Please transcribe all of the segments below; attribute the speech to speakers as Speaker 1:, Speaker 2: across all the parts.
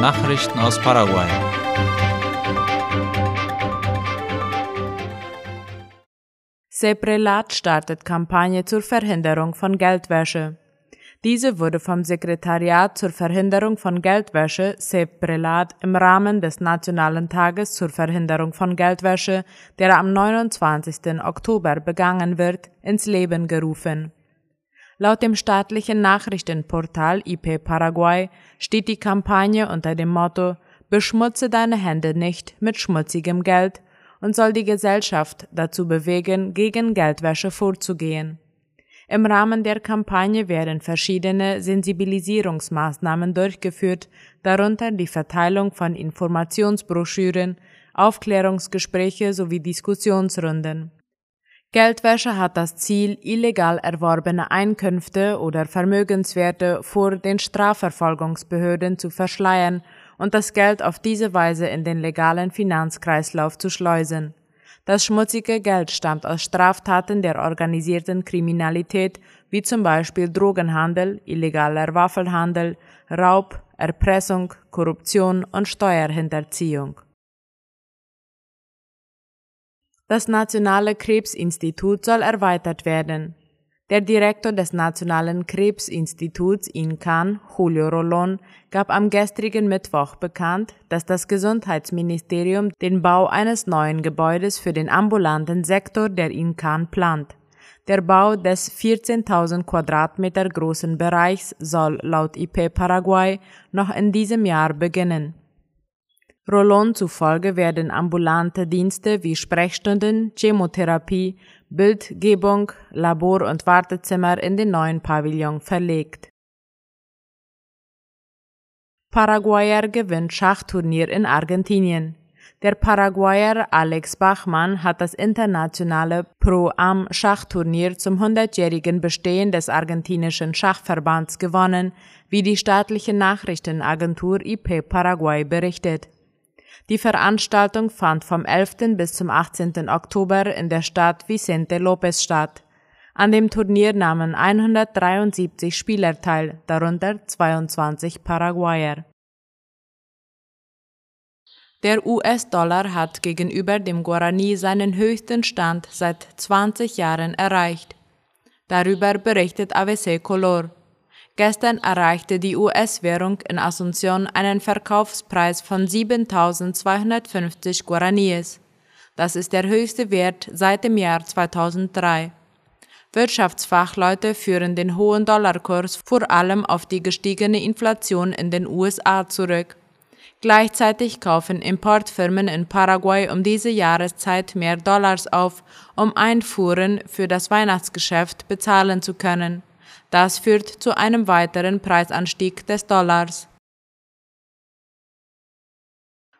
Speaker 1: Nachrichten aus Paraguay.
Speaker 2: Seprelat startet Kampagne zur Verhinderung von Geldwäsche. Diese wurde vom Sekretariat zur Verhinderung von Geldwäsche SEPRELAT im Rahmen des Nationalen Tages zur Verhinderung von Geldwäsche, der am 29. Oktober begangen wird, ins Leben gerufen. Laut dem staatlichen Nachrichtenportal IP Paraguay steht die Kampagne unter dem Motto Beschmutze deine Hände nicht mit schmutzigem Geld und soll die Gesellschaft dazu bewegen, gegen Geldwäsche vorzugehen. Im Rahmen der Kampagne werden verschiedene Sensibilisierungsmaßnahmen durchgeführt, darunter die Verteilung von Informationsbroschüren, Aufklärungsgespräche sowie Diskussionsrunden. Geldwäsche hat das Ziel, illegal erworbene Einkünfte oder Vermögenswerte vor den Strafverfolgungsbehörden zu verschleiern und das Geld auf diese Weise in den legalen Finanzkreislauf zu schleusen. Das schmutzige Geld stammt aus Straftaten der organisierten Kriminalität, wie zum Beispiel Drogenhandel, illegaler Waffelhandel, Raub, Erpressung, Korruption und Steuerhinterziehung. Das Nationale Krebsinstitut soll erweitert werden. Der Direktor des Nationalen Krebsinstituts INCAN, Julio Rolón, gab am gestrigen Mittwoch bekannt, dass das Gesundheitsministerium den Bau eines neuen Gebäudes für den ambulanten Sektor der INCAN plant. Der Bau des 14.000 Quadratmeter großen Bereichs soll laut IP Paraguay noch in diesem Jahr beginnen. Rollon zufolge werden ambulante Dienste wie Sprechstunden, Chemotherapie, Bildgebung, Labor- und Wartezimmer in den neuen Pavillon verlegt. Paraguayer gewinnt Schachturnier in Argentinien. Der Paraguayer Alex Bachmann hat das internationale Pro-Am-Schachturnier zum 100-jährigen Bestehen des argentinischen Schachverbands gewonnen, wie die staatliche Nachrichtenagentur IP Paraguay berichtet. Die Veranstaltung fand vom 11. bis zum 18. Oktober in der Stadt Vicente López statt. An dem Turnier nahmen 173 Spieler teil, darunter 22 Paraguayer. Der US-Dollar hat gegenüber dem Guarani seinen höchsten Stand seit 20 Jahren erreicht. Darüber berichtet AVC Color. Gestern erreichte die US-Währung in Asunción einen Verkaufspreis von 7.250 Guaraníes. Das ist der höchste Wert seit dem Jahr 2003. Wirtschaftsfachleute führen den hohen Dollarkurs vor allem auf die gestiegene Inflation in den USA zurück. Gleichzeitig kaufen Importfirmen in Paraguay um diese Jahreszeit mehr Dollars auf, um Einfuhren für das Weihnachtsgeschäft bezahlen zu können. Das führt zu einem weiteren Preisanstieg des Dollars.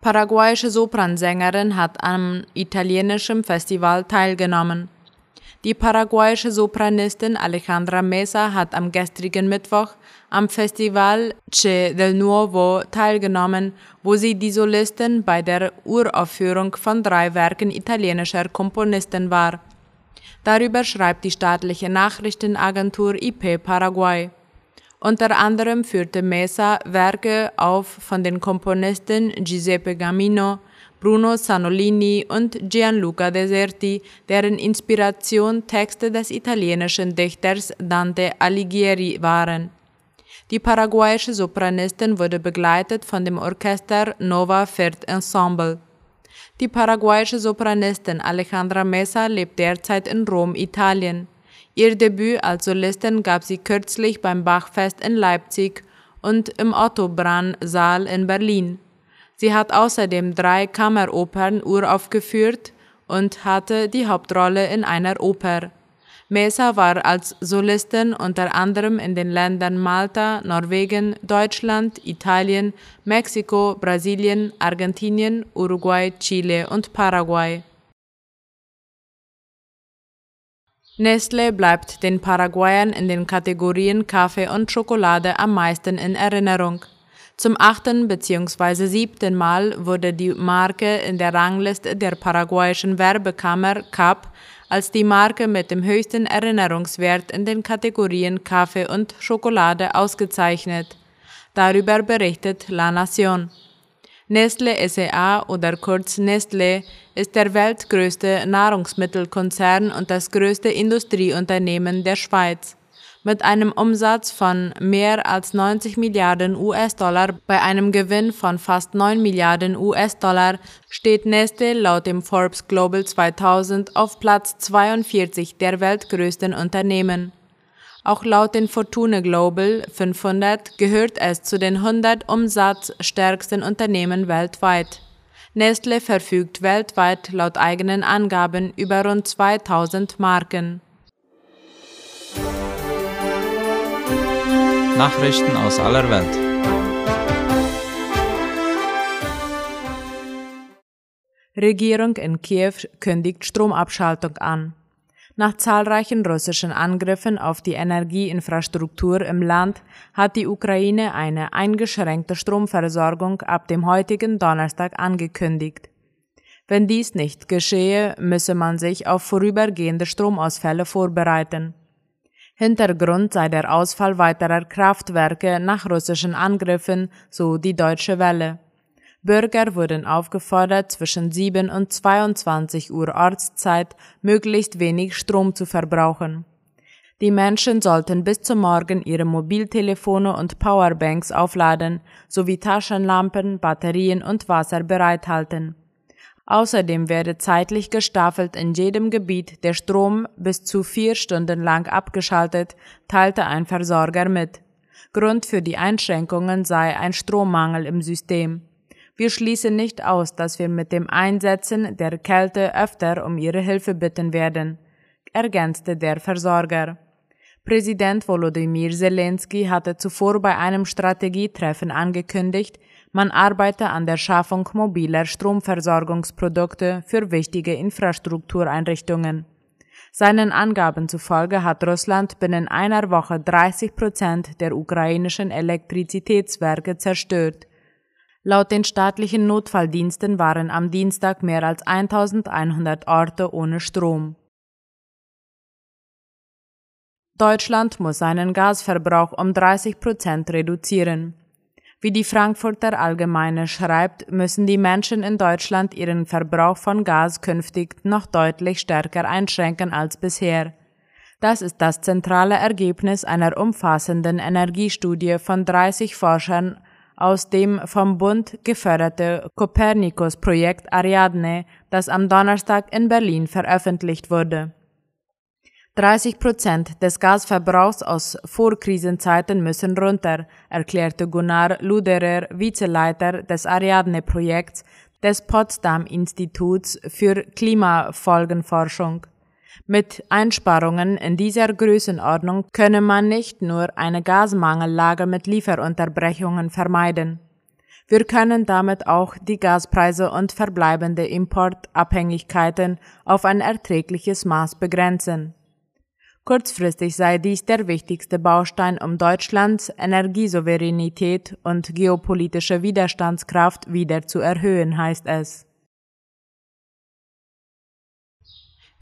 Speaker 2: Paraguayische Sopransängerin hat am italienischen Festival teilgenommen. Die paraguayische Sopranistin Alejandra Mesa hat am gestrigen Mittwoch am Festival Che del Nuovo teilgenommen, wo sie die Solistin bei der Uraufführung von drei Werken italienischer Komponisten war. Darüber schreibt die staatliche Nachrichtenagentur IP Paraguay. Unter anderem führte Mesa Werke auf von den Komponisten Giuseppe Gamino, Bruno Sanolini und Gianluca Deserti, deren Inspiration Texte des italienischen Dichters Dante Alighieri waren. Die paraguayische Sopranistin wurde begleitet von dem Orchester Nova Fert Ensemble. Die paraguayische Sopranistin Alejandra Mesa lebt derzeit in Rom, Italien. Ihr Debüt als Solistin gab sie kürzlich beim Bachfest in Leipzig und im Otto-Brann-Saal in Berlin. Sie hat außerdem drei Kammeropern uraufgeführt und hatte die Hauptrolle in einer Oper. Mesa war als Solistin unter anderem in den Ländern Malta, Norwegen, Deutschland, Italien, Mexiko, Brasilien, Argentinien, Uruguay, Chile und Paraguay. Nestle bleibt den Paraguayern in den Kategorien Kaffee und Schokolade am meisten in Erinnerung. Zum achten bzw. siebten Mal wurde die Marke in der Rangliste der paraguayischen Werbekammer CAP als die Marke mit dem höchsten Erinnerungswert in den Kategorien Kaffee und Schokolade ausgezeichnet. Darüber berichtet La Nation. Nestle SEA oder kurz Nestle ist der weltgrößte Nahrungsmittelkonzern und das größte Industrieunternehmen der Schweiz. Mit einem Umsatz von mehr als 90 Milliarden US-Dollar bei einem Gewinn von fast 9 Milliarden US-Dollar steht Nestle laut dem Forbes Global 2000 auf Platz 42 der weltgrößten Unternehmen. Auch laut den Fortune Global 500 gehört es zu den 100 umsatzstärksten Unternehmen weltweit. Nestle verfügt weltweit laut eigenen Angaben über rund 2000 Marken.
Speaker 1: Nachrichten aus aller Welt.
Speaker 2: Regierung in Kiew kündigt Stromabschaltung an. Nach zahlreichen russischen Angriffen auf die Energieinfrastruktur im Land hat die Ukraine eine eingeschränkte Stromversorgung ab dem heutigen Donnerstag angekündigt. Wenn dies nicht geschehe, müsse man sich auf vorübergehende Stromausfälle vorbereiten. Hintergrund sei der Ausfall weiterer Kraftwerke nach russischen Angriffen, so die Deutsche Welle. Bürger wurden aufgefordert, zwischen 7 und 22 Uhr Ortszeit möglichst wenig Strom zu verbrauchen. Die Menschen sollten bis zum Morgen ihre Mobiltelefone und Powerbanks aufladen, sowie Taschenlampen, Batterien und Wasser bereithalten. Außerdem werde zeitlich gestaffelt in jedem Gebiet der Strom bis zu vier Stunden lang abgeschaltet, teilte ein Versorger mit. Grund für die Einschränkungen sei ein Strommangel im System. Wir schließen nicht aus, dass wir mit dem Einsetzen der Kälte öfter um ihre Hilfe bitten werden, ergänzte der Versorger. Präsident Volodymyr Zelensky hatte zuvor bei einem Strategietreffen angekündigt, man arbeite an der Schaffung mobiler Stromversorgungsprodukte für wichtige Infrastruktureinrichtungen. Seinen Angaben zufolge hat Russland binnen einer Woche 30 Prozent der ukrainischen Elektrizitätswerke zerstört. Laut den staatlichen Notfalldiensten waren am Dienstag mehr als 1100 Orte ohne Strom. Deutschland muss seinen Gasverbrauch um 30 Prozent reduzieren. Wie die Frankfurter Allgemeine schreibt, müssen die Menschen in Deutschland ihren Verbrauch von Gas künftig noch deutlich stärker einschränken als bisher. Das ist das zentrale Ergebnis einer umfassenden Energiestudie von 30 Forschern aus dem vom Bund geförderte Copernicus-Projekt Ariadne, das am Donnerstag in Berlin veröffentlicht wurde. 30 Prozent des Gasverbrauchs aus Vorkrisenzeiten müssen runter, erklärte Gunnar Luderer, Vizeleiter des Ariadne-Projekts des Potsdam-Instituts für Klimafolgenforschung. Mit Einsparungen in dieser Größenordnung könne man nicht nur eine Gasmangellage mit Lieferunterbrechungen vermeiden. Wir können damit auch die Gaspreise und verbleibende Importabhängigkeiten auf ein erträgliches Maß begrenzen. Kurzfristig sei dies der wichtigste Baustein, um Deutschlands Energiesouveränität und geopolitische Widerstandskraft wieder zu erhöhen, heißt es.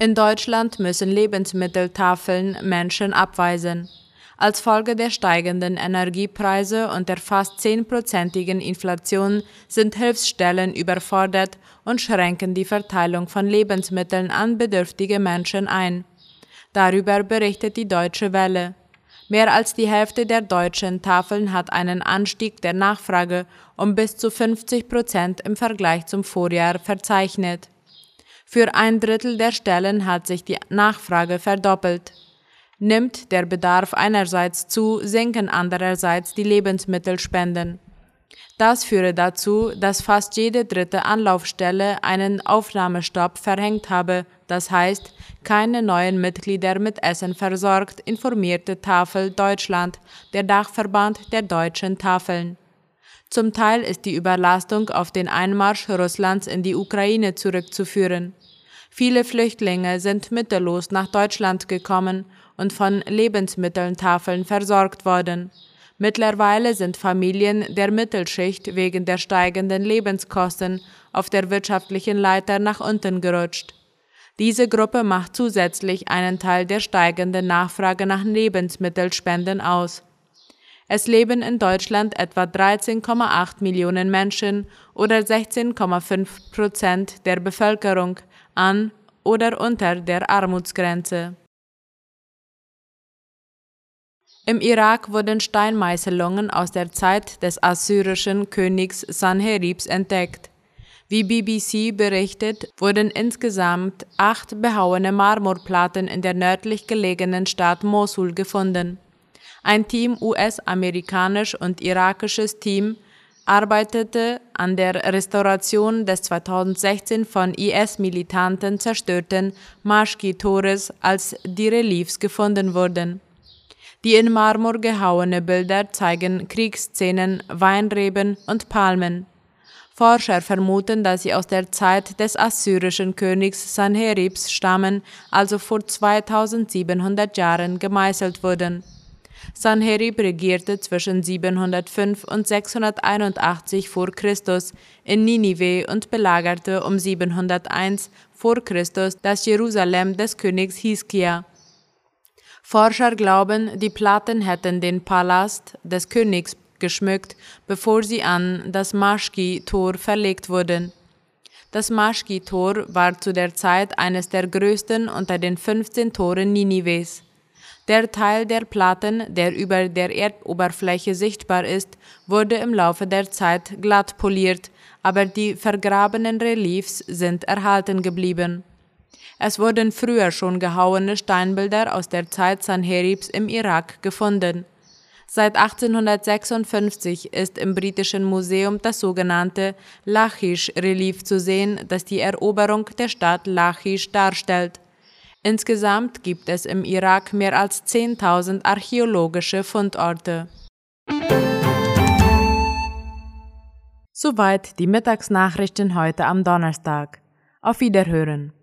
Speaker 2: In Deutschland müssen Lebensmitteltafeln Menschen abweisen. Als Folge der steigenden Energiepreise und der fast zehnprozentigen Inflation sind Hilfsstellen überfordert und schränken die Verteilung von Lebensmitteln an bedürftige Menschen ein. Darüber berichtet die Deutsche Welle. Mehr als die Hälfte der deutschen Tafeln hat einen Anstieg der Nachfrage um bis zu 50 Prozent im Vergleich zum Vorjahr verzeichnet. Für ein Drittel der Stellen hat sich die Nachfrage verdoppelt. Nimmt der Bedarf einerseits zu, sinken andererseits die Lebensmittelspenden. Das führe dazu, dass fast jede dritte Anlaufstelle einen Aufnahmestopp verhängt habe, das heißt, keine neuen Mitglieder mit Essen versorgt, informierte Tafel Deutschland, der Dachverband der deutschen Tafeln. Zum Teil ist die Überlastung auf den Einmarsch Russlands in die Ukraine zurückzuführen. Viele Flüchtlinge sind mittellos nach Deutschland gekommen und von Lebensmitteltafeln versorgt worden. Mittlerweile sind Familien der Mittelschicht wegen der steigenden Lebenskosten auf der wirtschaftlichen Leiter nach unten gerutscht. Diese Gruppe macht zusätzlich einen Teil der steigenden Nachfrage nach Lebensmittelspenden aus. Es leben in Deutschland etwa 13,8 Millionen Menschen oder 16,5 Prozent der Bevölkerung an oder unter der Armutsgrenze. Im Irak wurden Steinmeißelungen aus der Zeit des assyrischen Königs Sanheribs entdeckt. Wie BBC berichtet, wurden insgesamt acht behauene Marmorplatten in der nördlich gelegenen Stadt Mosul gefunden. Ein Team US-amerikanisch und irakisches Team arbeitete an der Restauration des 2016 von IS-Militanten zerstörten Maschki-Tores, als die Reliefs gefunden wurden. Die in Marmor gehauene Bilder zeigen Kriegsszenen, Weinreben und Palmen. Forscher vermuten, dass sie aus der Zeit des assyrischen Königs Sanheribs stammen, also vor 2700 Jahren gemeißelt wurden. Sanherib regierte zwischen 705 und 681 vor Christus in Ninive und belagerte um 701 vor Christus das Jerusalem des Königs Hiskia. Forscher glauben, die Platten hätten den Palast des Königs geschmückt, bevor sie an das Maschki-Tor verlegt wurden. Das Maschki-Tor war zu der Zeit eines der größten unter den 15 Toren Ninives. Der Teil der Platten, der über der Erdoberfläche sichtbar ist, wurde im Laufe der Zeit glatt poliert, aber die vergrabenen Reliefs sind erhalten geblieben. Es wurden früher schon gehauene Steinbilder aus der Zeit Sanheribs im Irak gefunden. Seit 1856 ist im Britischen Museum das sogenannte Lachish-Relief zu sehen, das die Eroberung der Stadt Lachish darstellt. Insgesamt gibt es im Irak mehr als 10.000 archäologische Fundorte. Soweit die Mittagsnachrichten heute am Donnerstag. Auf Wiederhören.